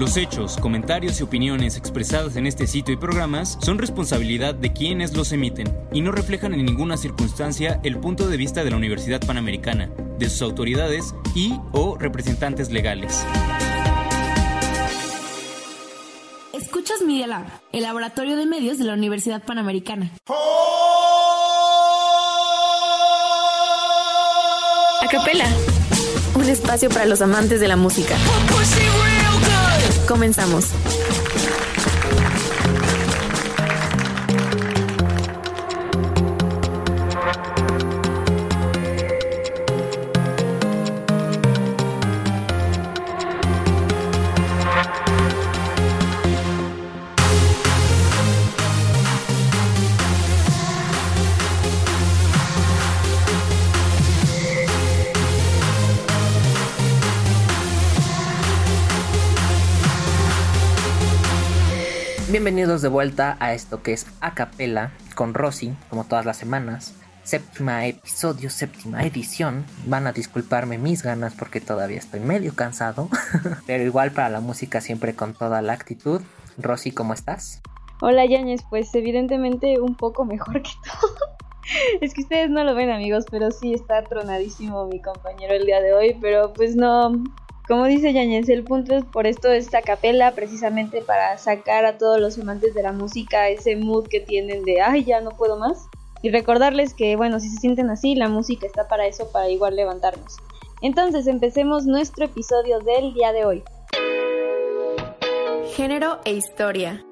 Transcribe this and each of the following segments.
Los hechos, comentarios y opiniones expresadas en este sitio y programas son responsabilidad de quienes los emiten y no reflejan en ninguna circunstancia el punto de vista de la Universidad Panamericana, de sus autoridades y o representantes legales. Escuchas Media Lab, el laboratorio de medios de la Universidad Panamericana. Acapela, un espacio para los amantes de la música. Comenzamos. Bienvenidos de vuelta a esto que es Acapela con Rosy, como todas las semanas. Séptima episodio, séptima edición. Van a disculparme mis ganas porque todavía estoy medio cansado. Pero igual para la música siempre con toda la actitud. Rosy, ¿cómo estás? Hola Yáñez, pues evidentemente un poco mejor que todo. es que ustedes no lo ven amigos, pero sí está tronadísimo mi compañero el día de hoy, pero pues no, como dice Yañez, el punto es por esto esta capela, precisamente para sacar a todos los amantes de la música ese mood que tienen de, ay, ya no puedo más. Y recordarles que, bueno, si se sienten así, la música está para eso, para igual levantarnos. Entonces, empecemos nuestro episodio del día de hoy. Género e historia.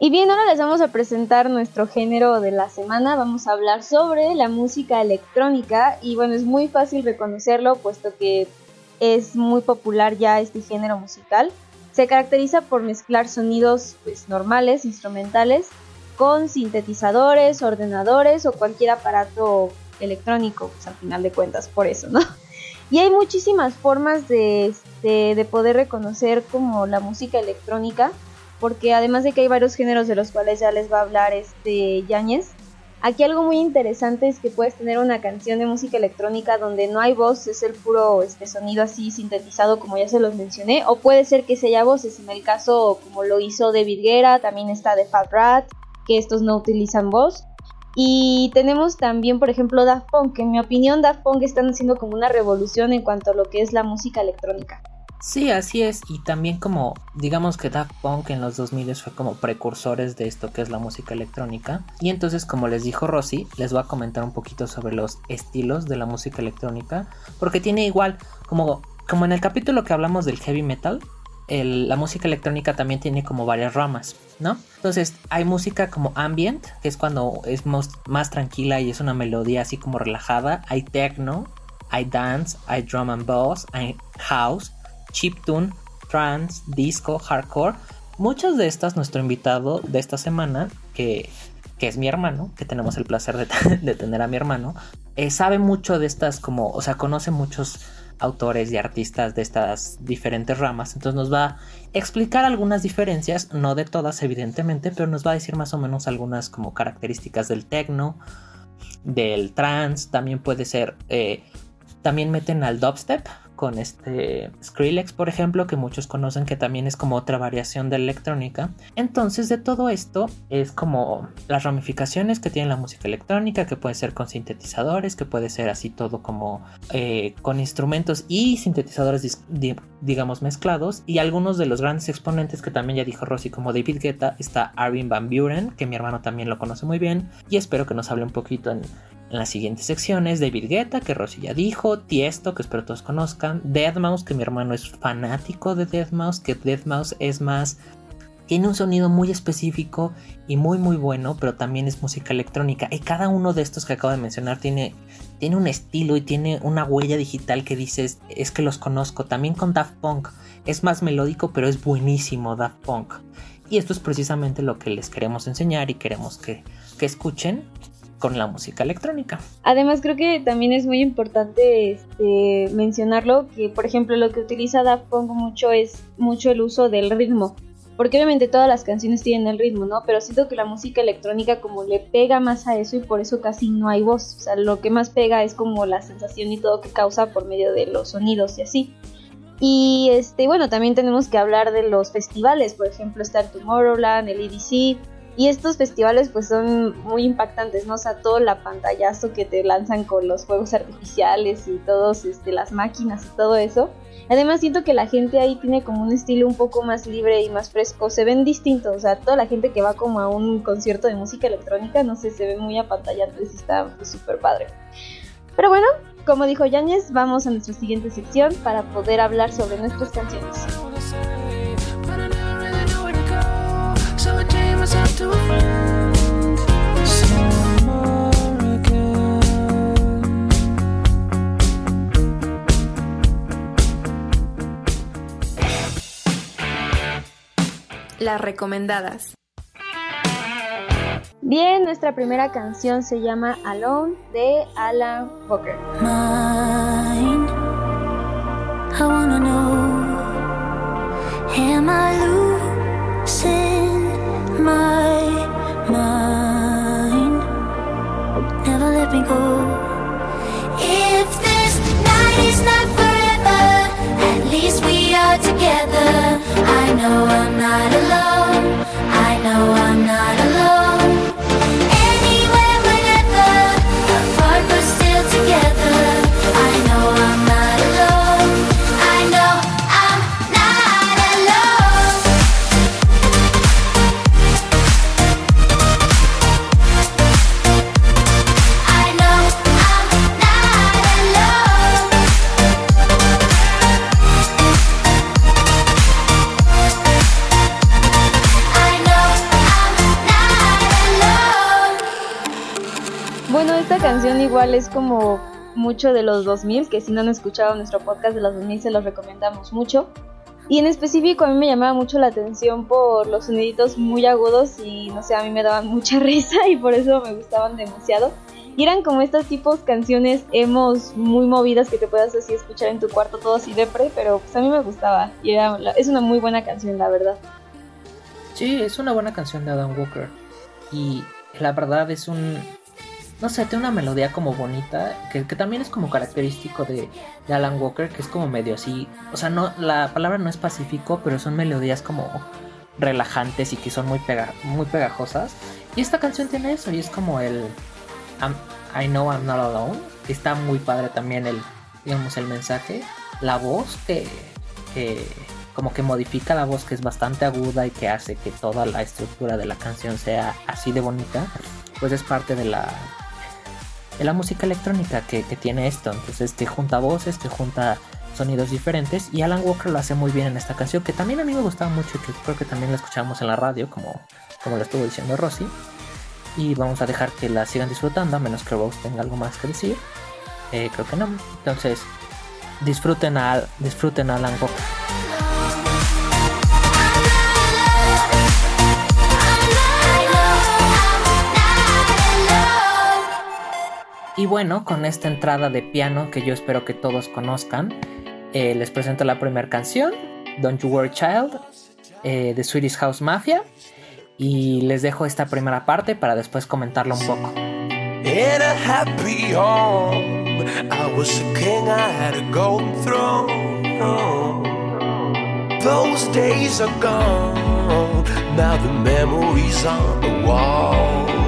Y bien, ahora les vamos a presentar nuestro género de la semana. Vamos a hablar sobre la música electrónica y bueno, es muy fácil reconocerlo puesto que es muy popular ya este género musical. Se caracteriza por mezclar sonidos pues, normales, instrumentales, con sintetizadores, ordenadores o cualquier aparato electrónico, pues al final de cuentas, por eso, ¿no? Y hay muchísimas formas de, este, de poder reconocer como la música electrónica porque además de que hay varios géneros de los cuales ya les va a hablar este Yáñez, aquí algo muy interesante es que puedes tener una canción de música electrónica donde no hay voz, es el puro este sonido así sintetizado como ya se los mencioné, o puede ser que sea voces, en el caso como lo hizo David Guerra, también está de Fat Rat, que estos no utilizan voz. Y tenemos también, por ejemplo, Daft Punk, que en mi opinión Daft Punk están haciendo como una revolución en cuanto a lo que es la música electrónica. Sí, así es. Y también como, digamos que Daft Punk en los 2000 fue como precursores de esto que es la música electrónica. Y entonces, como les dijo Rosy, les voy a comentar un poquito sobre los estilos de la música electrónica. Porque tiene igual, como, como en el capítulo que hablamos del heavy metal, la música electrónica también tiene como varias ramas, ¿no? Entonces hay música como ambient, que es cuando es más, más tranquila y es una melodía así como relajada. Hay techno, hay dance, hay drum and bass, hay house chiptune, trance, disco, hardcore. Muchas de estas, nuestro invitado de esta semana, que, es mi hermano, que tenemos el placer de, tener a mi hermano, eh, sabe mucho de estas, como, o sea, conoce muchos autores y artistas de estas diferentes ramas. Entonces nos va a explicar algunas diferencias, no de todas evidentemente, pero nos va a decir más o menos algunas como características del techno, del trance, también puede ser, eh, también meten al dubstep, con este Skrillex, por ejemplo, que muchos conocen que también es como otra variación de electrónica. Entonces, de todo esto es como las ramificaciones que tiene la música electrónica, que puede ser con sintetizadores, que puede ser así todo como eh, con instrumentos y sintetizadores, digamos, mezclados. Y algunos de los grandes exponentes que también ya dijo Rosy, como David Guetta, está Arvin Van Buren, que mi hermano también lo conoce muy bien. Y espero que nos hable un poquito en en las siguientes secciones, David Guetta, que Rosy ya dijo, Tiesto, que espero todos conozcan, Deadmau5, que mi hermano es fanático de Deadmau5, que Deadmau5 es más tiene un sonido muy específico y muy muy bueno, pero también es música electrónica. Y cada uno de estos que acabo de mencionar tiene, tiene un estilo y tiene una huella digital que dices, es que los conozco. También con Daft Punk, es más melódico, pero es buenísimo Daft Punk. Y esto es precisamente lo que les queremos enseñar y queremos que, que escuchen con la música electrónica. Además creo que también es muy importante este, mencionarlo que por ejemplo lo que utiliza Daft Punk mucho es mucho el uso del ritmo. Porque obviamente todas las canciones tienen el ritmo, ¿no? Pero siento que la música electrónica como le pega más a eso y por eso casi no hay voz. O sea, lo que más pega es como la sensación y todo que causa por medio de los sonidos y así. Y este, bueno, también tenemos que hablar de los festivales, por ejemplo, está el Tomorrowland, el EDC, y estos festivales pues son muy impactantes, ¿no? O sea, todo el pantallazo que te lanzan con los fuegos artificiales y todos este, las máquinas y todo eso. Además siento que la gente ahí tiene como un estilo un poco más libre y más fresco, se ven distintos, o sea, toda la gente que va como a un concierto de música electrónica, no sé, se ve muy apantallante está súper padre. Pero bueno, como dijo Yáñez, vamos a nuestra siguiente sección para poder hablar sobre nuestras canciones. Las recomendadas. Bien, nuestra primera canción se llama Alone de Alan Walker. My como mucho de los 2000, que si no han escuchado nuestro podcast de los 2000 se los recomendamos mucho. Y en específico a mí me llamaba mucho la atención por los soniditos muy agudos y no sé, a mí me daban mucha risa y por eso me gustaban demasiado. Y eran como estos tipos canciones hemos muy movidas que te puedas así escuchar en tu cuarto todo así depre, pero pues a mí me gustaba y es una muy buena canción la verdad. Sí, es una buena canción de Adam Walker. Y la verdad es un. No sé, tiene una melodía como bonita. Que, que también es como característico de, Alan Walker. Que es como medio así. O sea, no, la palabra no es pacífico, pero son melodías como relajantes y que son muy, pega, muy pegajosas. Y esta canción tiene eso. Y es como el. I know I'm not alone. Que está muy padre también el. Digamos, el mensaje. La voz que. que como que modifica la voz que es bastante aguda y que hace que toda la estructura de la canción sea así de bonita, pues es parte de la la música electrónica que, que tiene esto. Entonces te junta voces, te junta sonidos diferentes y Alan Walker lo hace muy bien en esta canción que también a mí me gustaba mucho y que creo que también la escuchamos en la radio como, como lo estuvo diciendo Rosy. Y vamos a dejar que la sigan disfrutando a menos que Rose tenga algo más que decir. Eh, creo que no. Entonces disfruten a, disfruten a Alan Walker. Y bueno, con esta entrada de piano que yo espero que todos conozcan, eh, les presento la primera canción, Don't You Worry Child, eh, de Swedish House Mafia. Y les dejo esta primera parte para después comentarlo un poco. Happy home, I was a king, I had a golden throne. Those days are gone, now the memories on the wall.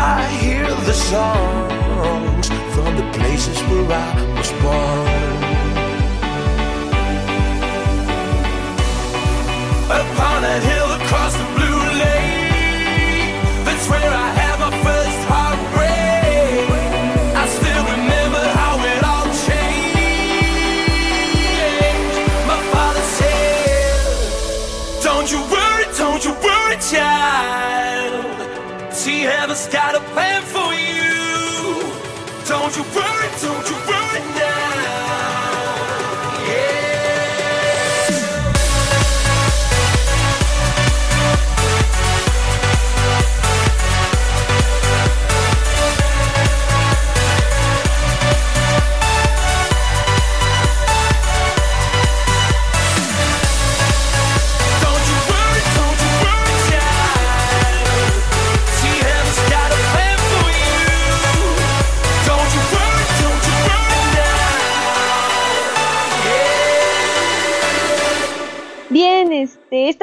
I hear the songs from the places where I was born. Upon a hill across the heaven's got a plan for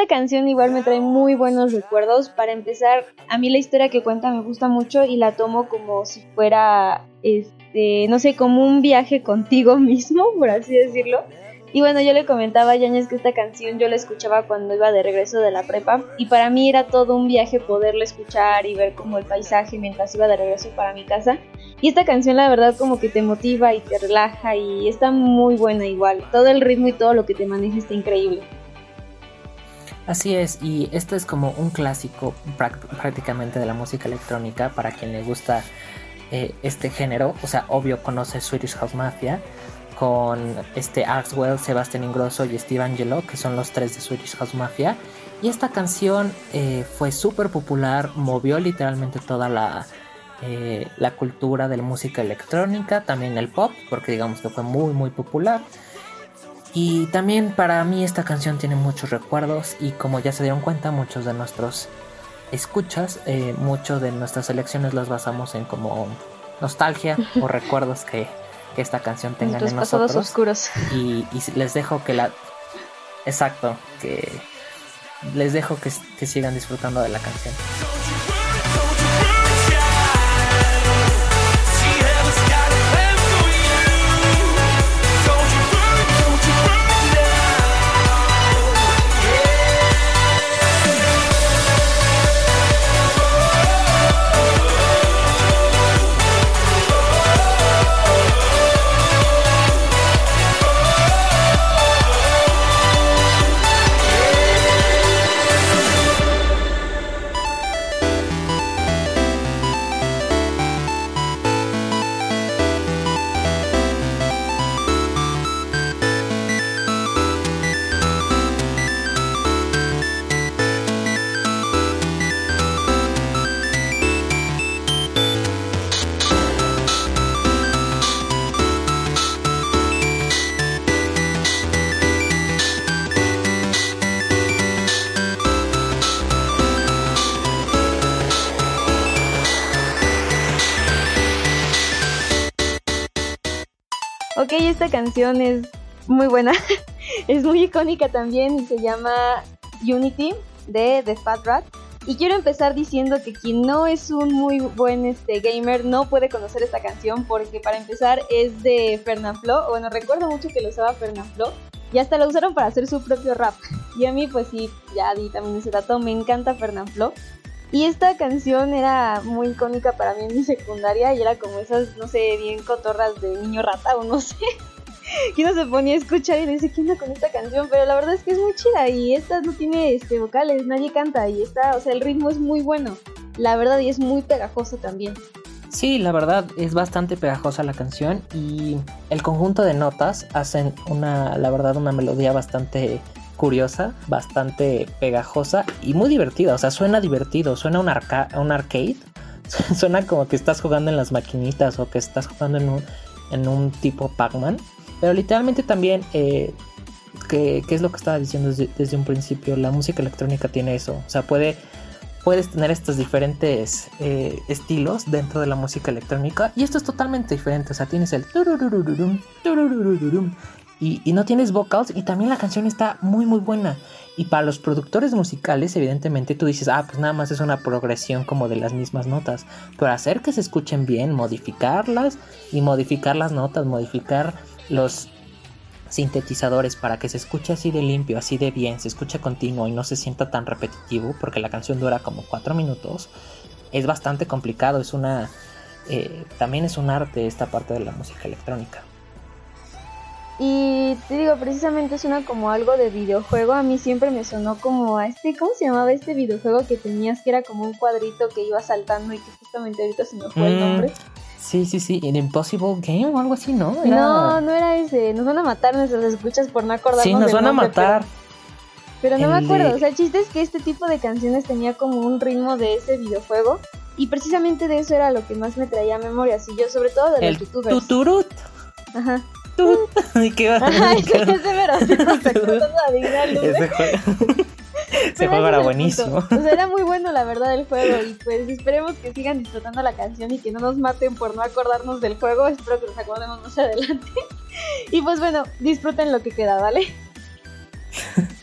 esta canción igual me trae muy buenos recuerdos. Para empezar, a mí la historia que cuenta me gusta mucho y la tomo como si fuera, este, no sé, como un viaje contigo mismo, por así decirlo. Y bueno, yo le comentaba a Yañez que esta canción yo la escuchaba cuando iba de regreso de la prepa y para mí era todo un viaje poderla escuchar y ver como el paisaje mientras iba de regreso para mi casa. Y esta canción la verdad como que te motiva y te relaja y está muy buena igual. Todo el ritmo y todo lo que te maneja está increíble. Así es, y esto es como un clásico prácticamente de la música electrónica para quien le gusta eh, este género. O sea, obvio conoce Swedish House Mafia, con este Axwell, Sebastian Ingrosso y Steve Angelo, que son los tres de Swedish House Mafia. Y esta canción eh, fue súper popular, movió literalmente toda la, eh, la cultura de la música electrónica, también el pop, porque digamos que fue muy muy popular. Y también para mí esta canción tiene muchos recuerdos y como ya se dieron cuenta muchos de nuestros escuchas, eh, muchos de nuestras elecciones las basamos en como nostalgia o recuerdos que que esta canción tenga en nosotros. oscuros. Y, y, les dejo que la... Exacto, que les dejo que, que sigan disfrutando de la canción. Canción es muy buena, es muy icónica también y se llama Unity de The Fat Rat. Y quiero empezar diciendo que quien no es un muy buen este, gamer no puede conocer esta canción porque para empezar es de Fernanfloo. Bueno, recuerdo mucho que lo usaba Fernanfloo y hasta lo usaron para hacer su propio rap. Y a mí pues sí, ya di también ese dato, me encanta Fernanfloo. Y esta canción era muy icónica para mí en mi secundaria y era como esas, no sé, bien cotorras de niño rata o no sé. que uno se ponía a escuchar y dice, ¿qué onda con esta canción? Pero la verdad es que es muy chida y esta no tiene este, vocales, nadie canta y esta, o sea, el ritmo es muy bueno. La verdad y es muy pegajoso también. Sí, la verdad es bastante pegajosa la canción y el conjunto de notas hacen una, la verdad, una melodía bastante curiosa, bastante pegajosa y muy divertida. O sea, suena divertido, suena un, arca un arcade. suena como que estás jugando en las maquinitas o que estás jugando en un, en un tipo Pac-Man. Pero literalmente también, eh, que, es lo que estaba diciendo desde, un principio, la música electrónica tiene eso. O sea, puede, puedes tener estos diferentes eh, estilos dentro de la música electrónica. Y esto es totalmente diferente. O sea, tienes el y, no tienes vocals y también la canción está muy muy buena. Y para los productores musicales, evidentemente tú dices, ah, pues nada más es una progresión como de las mismas notas. Pero hacer que se escuchen bien, modificarlas y modificar las notas, modificar los sintetizadores para que se escuche así de limpio, así de bien, se escuche continuo y no se sienta tan repetitivo, porque la canción dura como 4 minutos, es bastante complicado, es una... Eh, también es un arte esta parte de la música electrónica. Y te digo, precisamente suena como algo de videojuego. A mí siempre me sonó como a este, ¿cómo se llamaba este videojuego que tenías que era como un cuadrito que iba saltando y que justamente ahorita se me fue el mm, nombre? Sí, sí, sí, In Impossible Game o algo así, ¿no? No, no era ese. Nos van a matar nuestras escuchas por no acordarnos. Sí, nos van a matar. Pero, no me acuerdo. O sea, el chiste es que este tipo de canciones tenía como un ritmo de ese videojuego. Y precisamente de eso era lo que más me traía a memoria. Y yo, sobre todo de los el youtubers. Tuturut. Ajá. ¿Y qué va? ese Ese juego. Ese juego era buenísimo. O sea, era muy bueno la verdad el juego y pues esperemos que sigan disfrutando la canción y que no nos maten por no acordarnos del juego. Espero que nos acordemos más adelante. Y pues bueno, disfruten lo que queda, ¿vale?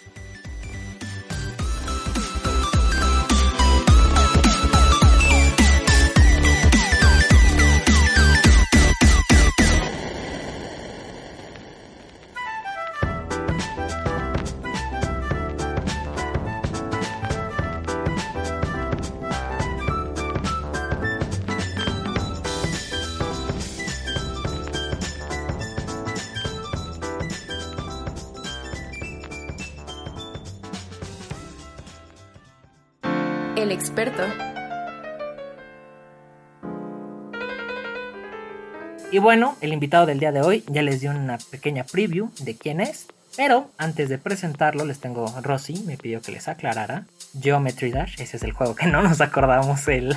Y bueno, el invitado del día de hoy ya les dio una pequeña preview de quién es. Pero antes de presentarlo, les tengo Rosy, me pidió que les aclarara. Geometry Dash, ese es el juego que no nos acordamos el,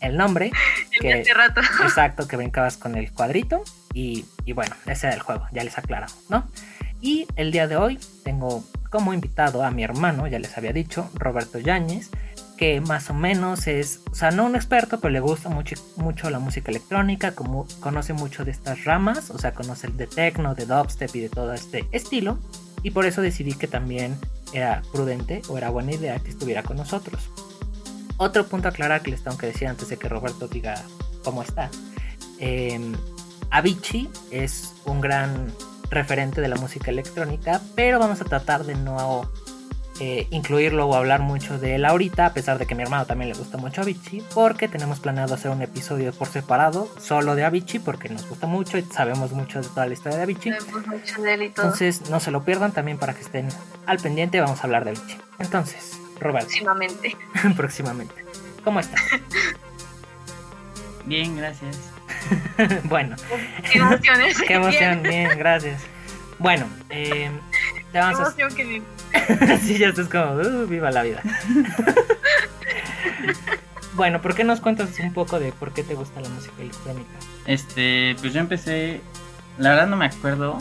el nombre. que, hace rato. Exacto, que brincabas con el cuadrito. Y, y bueno, ese era el juego, ya les aclaramos, ¿no? Y el día de hoy tengo como invitado a mi hermano, ya les había dicho, Roberto Yáñez, que más o menos es, o sea, no un experto, pero le gusta mucho, mucho la música electrónica, conoce mucho de estas ramas, o sea, conoce el de techno, de dubstep y de todo este estilo, y por eso decidí que también era prudente o era buena idea que estuviera con nosotros. Otro punto a aclarar que les tengo que decir antes de que Roberto diga cómo está. Eh, Avicii es un gran referente de la música electrónica, pero vamos a tratar de no eh, incluirlo o hablar mucho de él ahorita, a pesar de que a mi hermano también le gusta mucho Avicii, porque tenemos planeado hacer un episodio por separado solo de Avicii, porque nos gusta mucho y sabemos mucho de toda la historia de Avicii. Sabemos mucho de él y todo. Entonces no se lo pierdan también para que estén al pendiente, vamos a hablar de Avicii. Entonces, Roberto, Próximamente. próximamente. ¿Cómo estás? Bien, gracias. bueno, Qué emociones. qué emoción, bien, gracias. Bueno, eh, te Qué vamos a... que sí, ya estás como, "Uh, viva la vida. bueno, ¿por qué nos cuentas un poco de por qué te gusta la música electrónica? Este, pues yo empecé, la verdad no me acuerdo,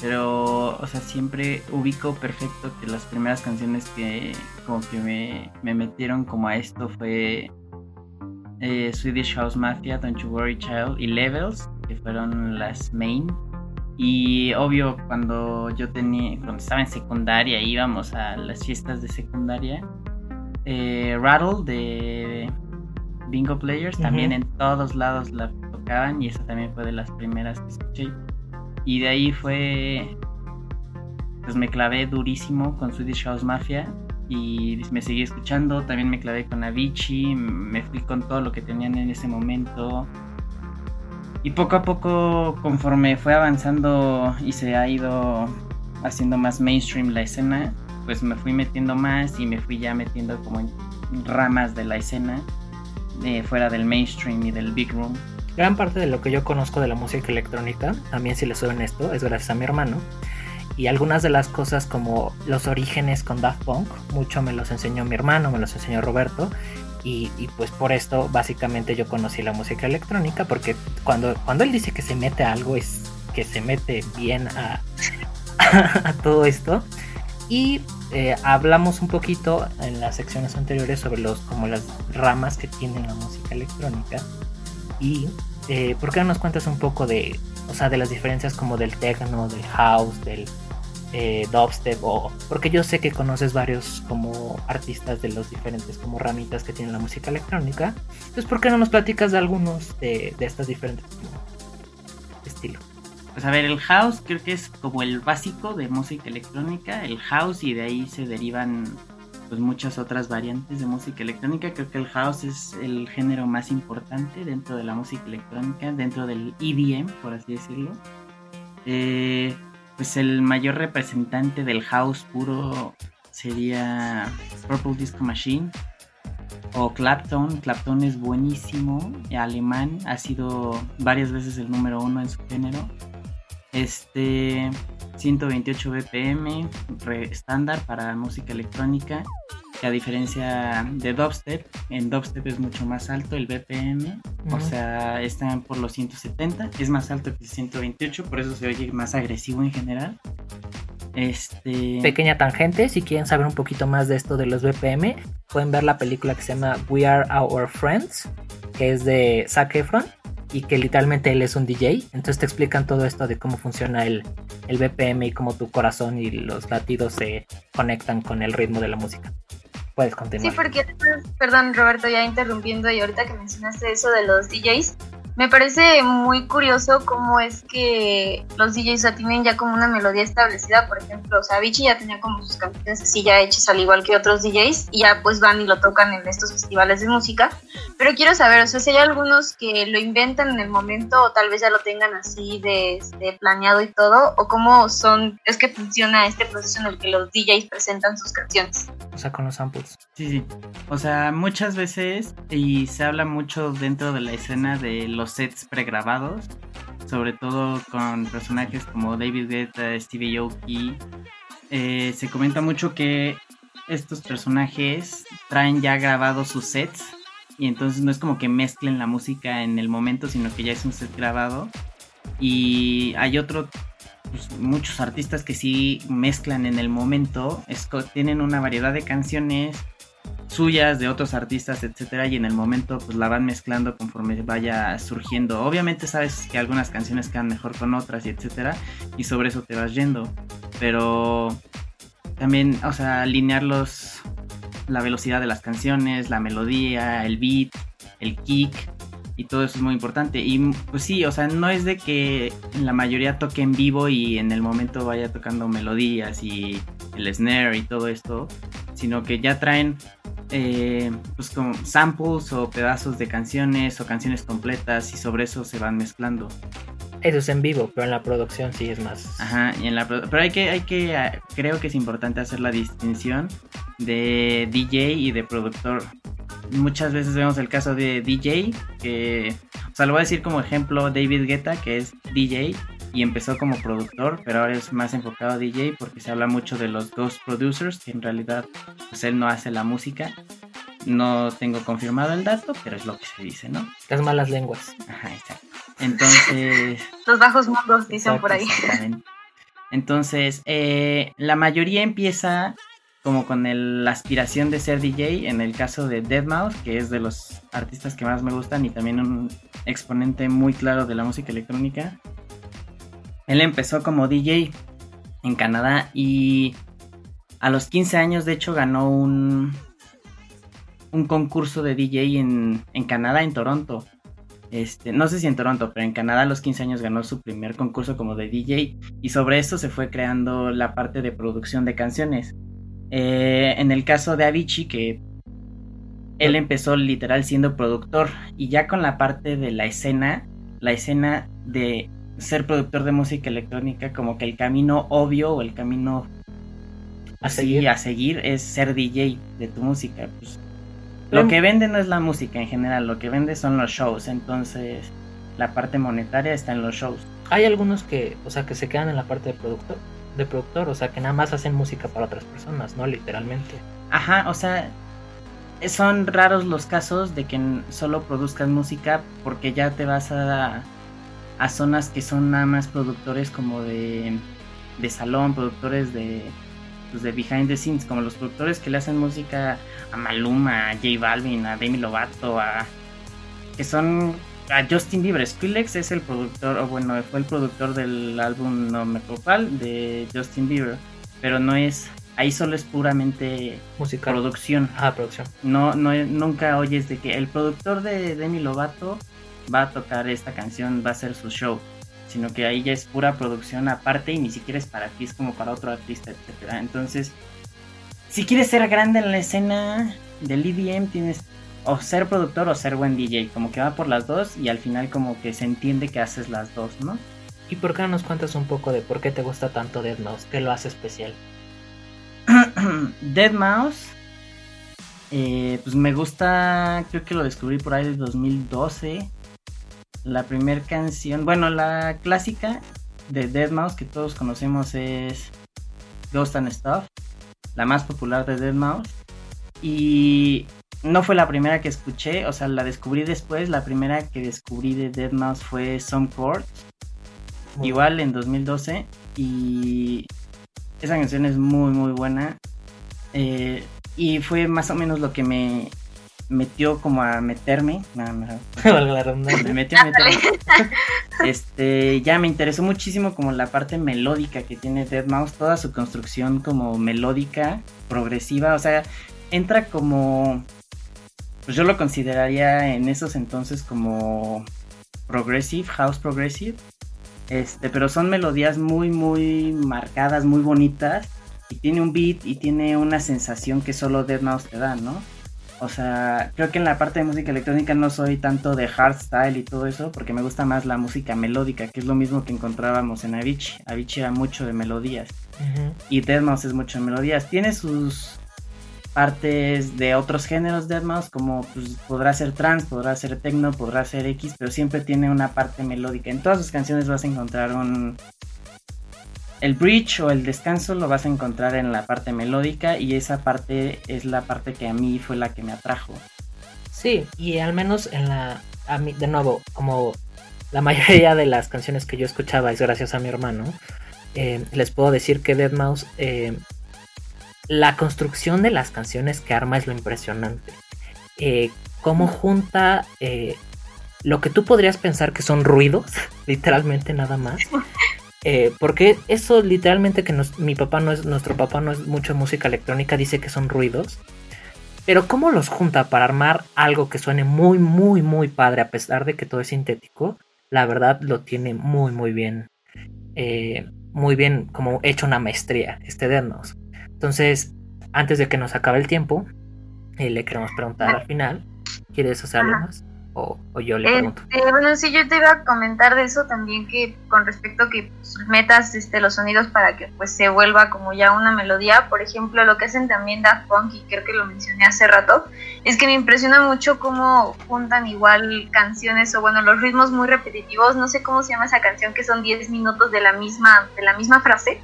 pero, o sea, siempre ubico perfecto que las primeras canciones que como que me, me metieron como a esto fue eh, Swedish House Mafia, Don't You Worry Child y Levels, que fueron las main. Y obvio, cuando yo tenía, cuando estaba en secundaria, íbamos a las fiestas de secundaria. eh, Rattle de Bingo Players, también en todos lados la tocaban y esa también fue de las primeras que escuché. Y de ahí fue, pues me clavé durísimo con Swedish House Mafia y me seguí escuchando, también me clavé con Avicii, me fui con todo lo que tenían en ese momento. Y poco a poco, conforme fue avanzando y se ha ido haciendo más mainstream la escena, pues me fui metiendo más y me fui ya metiendo como en ramas de la escena, eh, fuera del mainstream y del big room. Gran parte de lo que yo conozco de la música electrónica, también si les soy honesto, es gracias a mi hermano. Y algunas de las cosas como los orígenes con Daft Punk, mucho me los enseñó mi hermano, me los enseñó Roberto. Y, pues por esto básicamente yo conocí la música electrónica, porque cuando, cuando él dice que se mete a algo es que se mete bien a, a todo esto. Y eh, hablamos un poquito en las secciones anteriores sobre los como las ramas que tiene la música electrónica. Y eh, ¿por qué no nos cuentas un poco de, o sea, de las diferencias como del techno, del house, del eh, dubstep? O, porque yo sé que conoces varios como artistas de los diferentes como ramitas que tiene la música electrónica. Entonces, ¿por qué no nos platicas de algunos de, de estas diferentes estilos? Pues a ver, el house creo que es como el básico de música electrónica, el house y de ahí se derivan pues muchas otras variantes de música electrónica. Creo que el house es el género más importante dentro de la música electrónica, dentro del EDM, por así decirlo. Eh, pues el mayor representante del house puro sería Purple Disco Machine o Clapton. Clapton es buenísimo, alemán, ha sido varias veces el número uno en su género. Este 128 BPM estándar para música electrónica. Que a diferencia de dubstep, en dubstep es mucho más alto el BPM, o Ujú. sea, están por los 170, es más alto que el 128, por eso se oye más agresivo en general. Este. Pequeña tangente, si quieren saber un poquito más de esto de los BPM, pueden ver la película que se llama We Are Our Friends, que es de Zac Efron y que literalmente él es un DJ. Entonces te explican todo esto de cómo funciona el, el BPM y cómo tu corazón y los latidos se conectan con el ritmo de la música. Puedes Sí, continuar. porque, perdón Roberto, ya interrumpiendo y ahorita que mencionaste eso de los DJs, Me parece muy curioso cómo es que los DJs ya tienen ya como una melodía establecida, por ejemplo, o sea, Avicii ya tenía como sus canciones así ya hechas al igual que otros DJs y ya pues van y lo tocan en estos festivales de música, pero quiero saber, o sea, si hay algunos que lo inventan en el momento o tal vez ya lo tengan así de, de planeado y todo, o cómo son, es que funciona este proceso en el que los DJs presentan sus canciones. O sea, con los samples. Sí, sí. O sea, muchas veces, y se habla mucho dentro de la escena de los sets pregrabados, sobre todo con personajes como David Guetta, Stevie Aoki, eh, se comenta mucho que estos personajes traen ya grabados sus sets y entonces no es como que mezclen la música en el momento, sino que ya es un set grabado. Y hay otro, pues, muchos artistas que sí mezclan en el momento, es tienen una variedad de canciones suyas, de otros artistas, etcétera, y en el momento pues la van mezclando conforme vaya surgiendo. Obviamente sabes que algunas canciones quedan mejor con otras y etcétera, y sobre eso te vas yendo. Pero también, o sea, alinear los la velocidad de las canciones, la melodía, el beat, el kick y todo eso es muy importante. Y pues sí, o sea, no es de que la mayoría toque en vivo y en el momento vaya tocando melodías y el snare y todo esto, sino que ya traen eh, pues como samples o pedazos de canciones o canciones completas y sobre eso se van mezclando. Eso es en vivo, pero en la producción sí es más. Ajá, y en la pero hay que, hay que, ah, creo que es importante hacer la distinción de DJ y de productor. Muchas veces vemos el caso de DJ, que, o sea, lo voy a decir como ejemplo David Guetta, que es DJ y empezó como productor, pero ahora es más enfocado a DJ porque se habla mucho de los ghost producers, que en realidad pues él no hace la música. No tengo confirmado el dato, pero es lo que se dice, ¿no? Las malas lenguas. Ajá, exacto. Entonces, Los bajos mundos dicen por ahí. Exactamente. Entonces, eh, la mayoría empieza como con el- la aspiración de ser DJ, en el caso de Deadmau5, que es de los artistas que más me gustan y también un exponente muy claro de la música electrónica. Él empezó como DJ en Canadá y a los 15 años de hecho ganó un, un concurso de DJ en, en Canadá, en Toronto. Este, no sé si en Toronto, pero en Canadá a los 15 años ganó su primer concurso como de DJ y sobre eso se fue creando la parte de producción de canciones. Eh, en el caso de Avicii, que él empezó literal siendo productor y ya con la parte de la escena, la escena de ser productor de música electrónica, como que el camino obvio o el camino A así seguir. a seguir es ser DJ de tu música. Pues, lo que vende no es la música en general, lo que vende son los shows, entonces la parte monetaria está en los shows. Hay algunos que, o sea, que se quedan en la parte de productor, de productor, o sea, que nada más hacen música para otras personas, ¿no? Literalmente. Ajá, o sea, son raros los casos de que solo produzcas música porque ya te vas a, a zonas que son nada más productores como de, de salón, productores de, pues, de behind the scenes, como los productores que le hacen música a Maluma, a J Balvin, a Demi Lovato, a que son a Justin Bieber. Skrillex es el productor, o bueno, fue el productor del álbum no me cuál, de Justin Bieber, pero no es ahí solo es puramente Musical. producción. Ah, producción. No, no, nunca oyes de que el productor de Demi Lovato va a tocar esta canción, va a hacer su show. Sino que ahí ya es pura producción aparte y ni siquiera es para ti, es como para otro artista, etcétera. Entonces, si quieres ser grande en la escena del EDM, tienes o ser productor o ser buen DJ. Como que va por las dos y al final como que se entiende que haces las dos, ¿no? ¿Y por qué no nos cuentas un poco de por qué te gusta tanto Dead Mouse? ¿Qué lo hace especial? Dead Mouse. eh, pues me gusta, creo que lo descubrí por ahí de 2012. La primera canción, bueno, la clásica de Dead Mouse que todos conocemos es Ghost and Stuff, la más popular de Dead Mouse. Y no fue la primera que escuché, o sea, la descubrí después. La primera que descubrí de Dead Mouse fue Some Chords, Muy igual en 2012. Y esa canción es muy, muy buena. Eh, y fue más o menos lo que me metió como a meterme. No, no, Valga la redundancia. me metió a meterme. Este, ya me interesó muchísimo como la parte melódica que tiene Dead Mouse, toda su construcción como melódica, progresiva, o sea, entra como, pues yo lo consideraría en esos entonces como progressive, house progressive. Este, pero son melodías muy, muy marcadas, muy bonitas. Y tiene un beat y tiene una sensación que solo Dead Mouse te da, ¿no? O sea, creo que en la parte de música electrónica no soy tanto de hardstyle y todo eso, porque me gusta más la música melódica, que es lo mismo que encontrábamos en Avicii. Avicii era mucho de melodías. Y Dead Mouse es mucho de melodías. Tiene sus partes de otros géneros de Mouse, como pues, podrá ser trance, podrá ser techno, podrá ser X, pero siempre tiene una parte melódica. En todas sus canciones vas a encontrar un... El bridge o el descanso lo vas a encontrar en la parte melódica y esa parte es la parte que a mí fue la que me atrajo. Sí, y al menos en la... A mí, de nuevo, como la mayoría de las canciones que yo escuchaba es gracias a mi hermano, eh, les puedo decir que Dead Mouse eh, la construcción de las canciones que arma es lo impresionante. Eh, cómo junta lo que tú podrías pensar que son ruidos, literalmente nada más. Eh, porque eso literalmente que mi papá no es, nuestro papá no es mucho música electrónica, dice que son ruidos. Pero cómo los junta para armar algo que suene muy, muy, muy padre, a pesar de que todo es sintético, la verdad lo tiene muy, muy bien. muy bien, como hecho una maestría, este Dernos. Entonces, antes de que nos acabe el tiempo, eh, le queremos preguntar al final, ¿quieres hacer algo más? O, yo le pregunto. Este, bueno, sí, yo te iba a comentar de eso también, que con respecto a que pues, metas este, los sonidos para que pues se vuelva como ya una melodía. Por ejemplo, lo que hacen también Daft Punk, y creo que lo mencioné hace rato, es que me impresiona mucho cómo juntan igual canciones o bueno, los ritmos muy repetitivos. No sé cómo se llama esa canción, que son 10 minutos de la misma, de la misma frase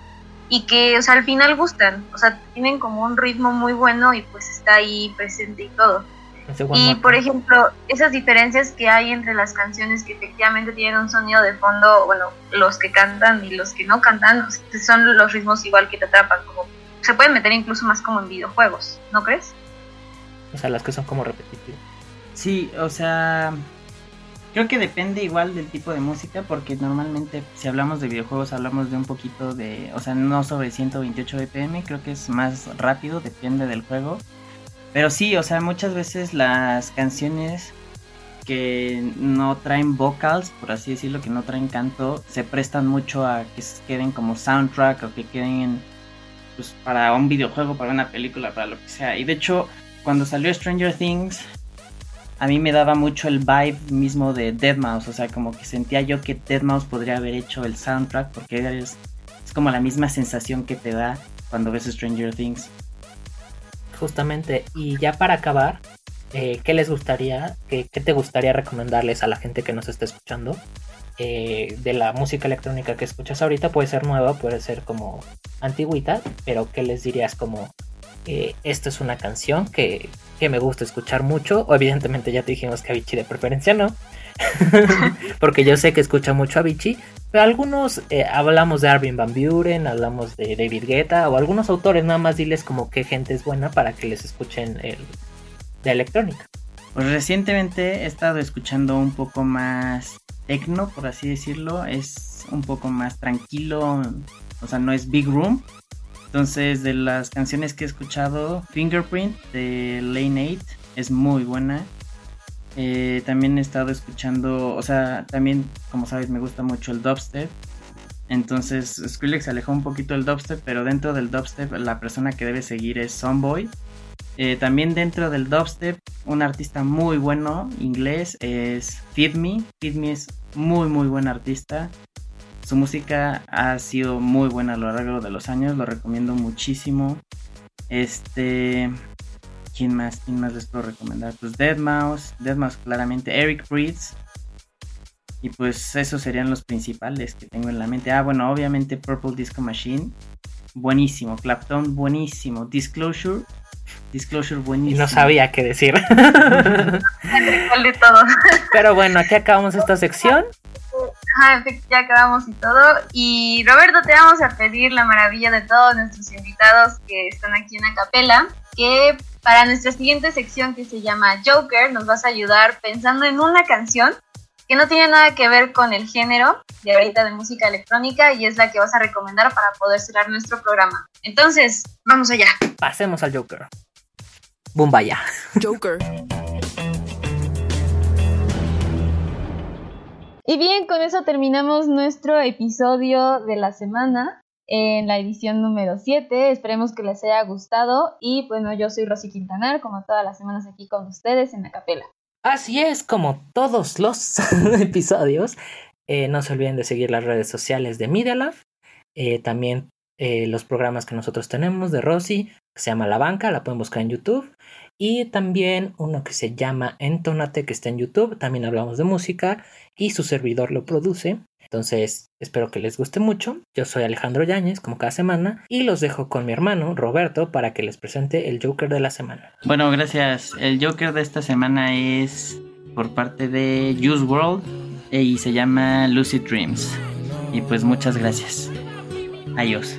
y que, o sea, al final gustan, o sea, tienen como un ritmo muy bueno y pues está ahí presente y todo. Y por ejemplo, esas diferencias que hay entre las canciones que efectivamente tienen un sonido de fondo, bueno, los que cantan y los que no cantan, son los ritmos igual que te atrapan, como se pueden meter incluso más como en videojuegos, ¿no crees? O sea, las que son como repetitivas. Sí, o sea, Creo que depende igual del tipo de música, porque normalmente si hablamos de videojuegos hablamos de un poquito de, o sea, no sobre 128 BPM, creo que es más rápido, depende del juego. Pero sí, o sea, muchas veces las canciones que no traen vocals, por así decirlo, que no traen canto, se prestan mucho a que queden como soundtrack o que queden pues, para un videojuego, para una película, para lo que sea. Y de hecho, cuando salió Stranger Things, a mí me daba mucho el vibe mismo de Deadmau5, o sea, como que sentía yo que Deadmau5 podría haber hecho el soundtrack porque es, es como la misma sensación que te da cuando ves Stranger Things. Justamente, y ya para acabar, eh, ¿qué les gustaría, qué, te gustaría recomendarles a la gente que nos está escuchando? Eh, de la música electrónica que escuchas ahorita puede ser nueva, puede ser como antigüita, pero ¿qué les dirías como eh, esta es una canción que, me gusta escuchar mucho. O evidentemente ya te dijimos que Avicii de preferencia no. Porque yo sé que escucha mucho Avicii. Algunos eh, hablamos de Arvin Van Buren, hablamos de David Guetta o algunos autores. Nada más diles como qué gente es buena para que les escuchen el, de electrónica. Pues recientemente he estado escuchando un poco más techno, por así decirlo. Es un poco más tranquilo. O sea, no es Big Room, entonces, de las canciones que he escuchado, Fingerprint de Lane 8 es muy buena. Eh, también he estado escuchando, o sea, también, como sabes, me gusta mucho el dubstep. Entonces, Skrillex alejó un poquito el dubstep, pero dentro del dubstep la persona que debe seguir es Sonboy. Eh, también dentro del dubstep, un artista muy bueno, inglés, es. Feed Me es muy, muy buen artista. Su música ha sido muy buena a lo largo de los años, lo recomiendo muchísimo. Este. ¿Quién más? ¿Quién más les puedo recomendar? Pues Deadmau5, Deadmau5 claramente, Eric Breeds. Y pues esos serían los principales que tengo en la mente. Ah, bueno, obviamente Purple Disco Machine. Buenísimo. Clapton, buenísimo. Disclosure. Disclosure, buenísimo. Y no sabía qué decir. Pero bueno, aquí acabamos esta sección ya acabamos y todo. Y Roberto, te vamos a pedir la maravilla de todos nuestros invitados que están aquí en Acapela, que para nuestra siguiente sección que se llama Joker, nos vas a ayudar pensando en una canción que no tiene nada que ver con el género de ahorita de música electrónica y es la que vas a recomendar para poder cerrar nuestro programa. Entonces, vamos allá. Pasemos al Joker. Boom, vaya. Joker. Y bien, con eso terminamos nuestro episodio de la semana en la edición número 7. Esperemos que les haya gustado. Y bueno, yo soy Rosy Quintanar, como todas las semanas aquí con ustedes en la capela. Así es, como todos los episodios. Eh, no se olviden de seguir las redes sociales de Media. Eh, también eh, los programas que nosotros tenemos de Rosy, que se llama La Banca, la pueden buscar en YouTube. Y también uno que se llama Entonate, que está en YouTube. También hablamos de música y su servidor lo produce. Entonces, espero que les guste mucho. Yo soy Alejandro Yáñez, como cada semana, y los dejo con mi hermano Roberto para que les presente el Joker de la semana. Bueno, gracias. El Joker de esta semana es por parte de Use World y se llama Lucid Dreams. Y pues muchas gracias. Adiós.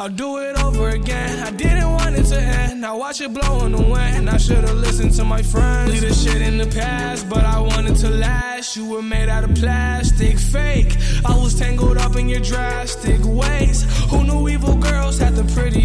I'll do it over again. I didn't want it to end. Now watch it blow in the wind. I should've listened to my friends. Leave the shit in the past, but I wanted to last. You were made out of plastic, fake. I was tangled up in your drastic ways. Who knew evil girls had the prettiest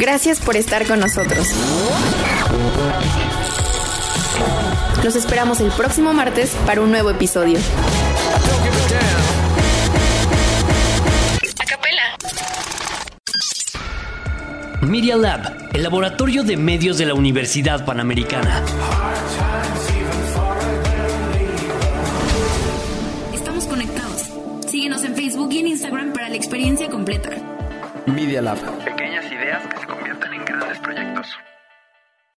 Gracias por estar con nosotros. Los esperamos el próximo martes para un nuevo episodio. Media Lab, el laboratorio de medios de la Universidad Panamericana. Estamos conectados. Síguenos en Facebook y en Instagram para la experiencia completa. Media Lab. Pequeñas ideas